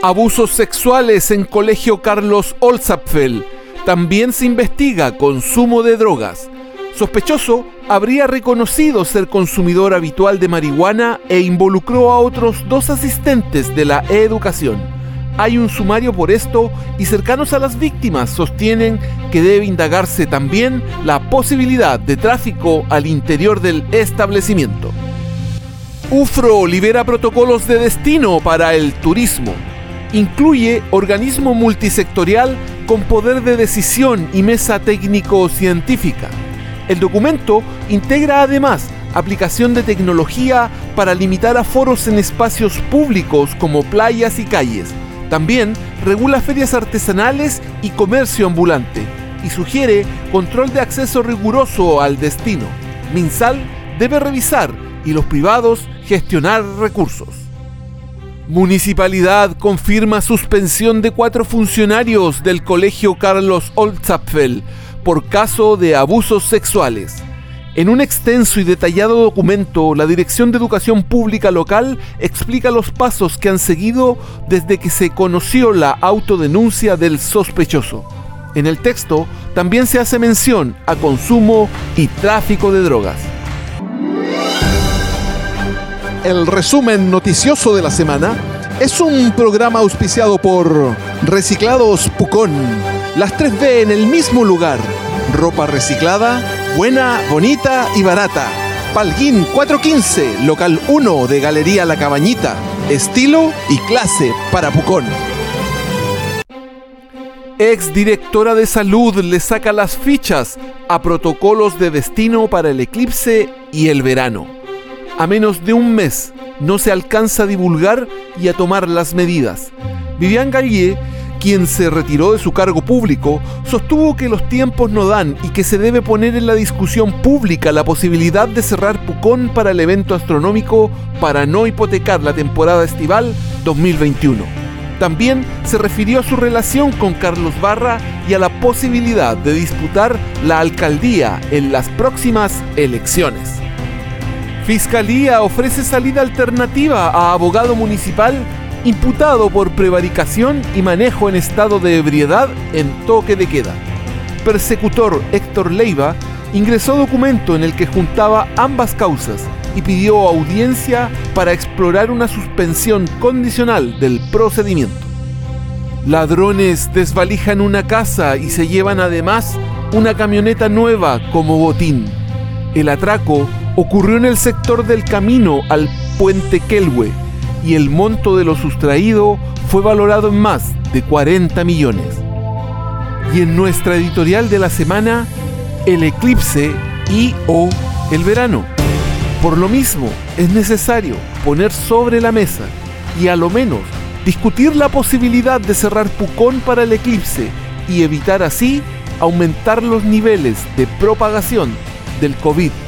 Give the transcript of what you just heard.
Abusos sexuales en Colegio Carlos Olzapfel también se investiga consumo de drogas. Sospechoso habría reconocido ser consumidor habitual de marihuana e involucró a otros dos asistentes de la educación. Hay un sumario por esto y cercanos a las víctimas sostienen que debe indagarse también la posibilidad de tráfico al interior del establecimiento. UFRO libera protocolos de destino para el turismo. Incluye organismo multisectorial con poder de decisión y mesa técnico-científica. El documento integra además aplicación de tecnología para limitar aforos en espacios públicos como playas y calles. También regula ferias artesanales y comercio ambulante y sugiere control de acceso riguroso al destino. Minsal debe revisar y los privados gestionar recursos. Municipalidad confirma suspensión de cuatro funcionarios del Colegio Carlos Olzapfel por caso de abusos sexuales. En un extenso y detallado documento, la Dirección de Educación Pública local explica los pasos que han seguido desde que se conoció la autodenuncia del sospechoso. En el texto también se hace mención a consumo y tráfico de drogas. El resumen noticioso de la semana es un programa auspiciado por Reciclados Pucón. Las 3B en el mismo lugar. Ropa reciclada, buena, bonita y barata. Palguín 415, local 1 de Galería La Cabañita. Estilo y clase para Pucón. Ex directora de salud le saca las fichas a protocolos de destino para el eclipse y el verano a menos de un mes no se alcanza a divulgar y a tomar las medidas. Vivian Gallier, quien se retiró de su cargo público, sostuvo que los tiempos no dan y que se debe poner en la discusión pública la posibilidad de cerrar Pucón para el evento astronómico para no hipotecar la temporada estival 2021. También se refirió a su relación con Carlos Barra y a la posibilidad de disputar la alcaldía en las próximas elecciones. Fiscalía ofrece salida alternativa a abogado municipal imputado por prevaricación y manejo en estado de ebriedad en toque de queda. Persecutor Héctor Leiva ingresó documento en el que juntaba ambas causas y pidió audiencia para explorar una suspensión condicional del procedimiento. Ladrones desvalijan una casa y se llevan además una camioneta nueva como botín. El atraco ocurrió en el sector del camino al puente Kelwe y el monto de lo sustraído fue valorado en más de 40 millones. Y en nuestra editorial de la semana, el eclipse y o el verano. Por lo mismo, es necesario poner sobre la mesa y a lo menos discutir la posibilidad de cerrar Pucón para el eclipse y evitar así aumentar los niveles de propagación del COVID-19.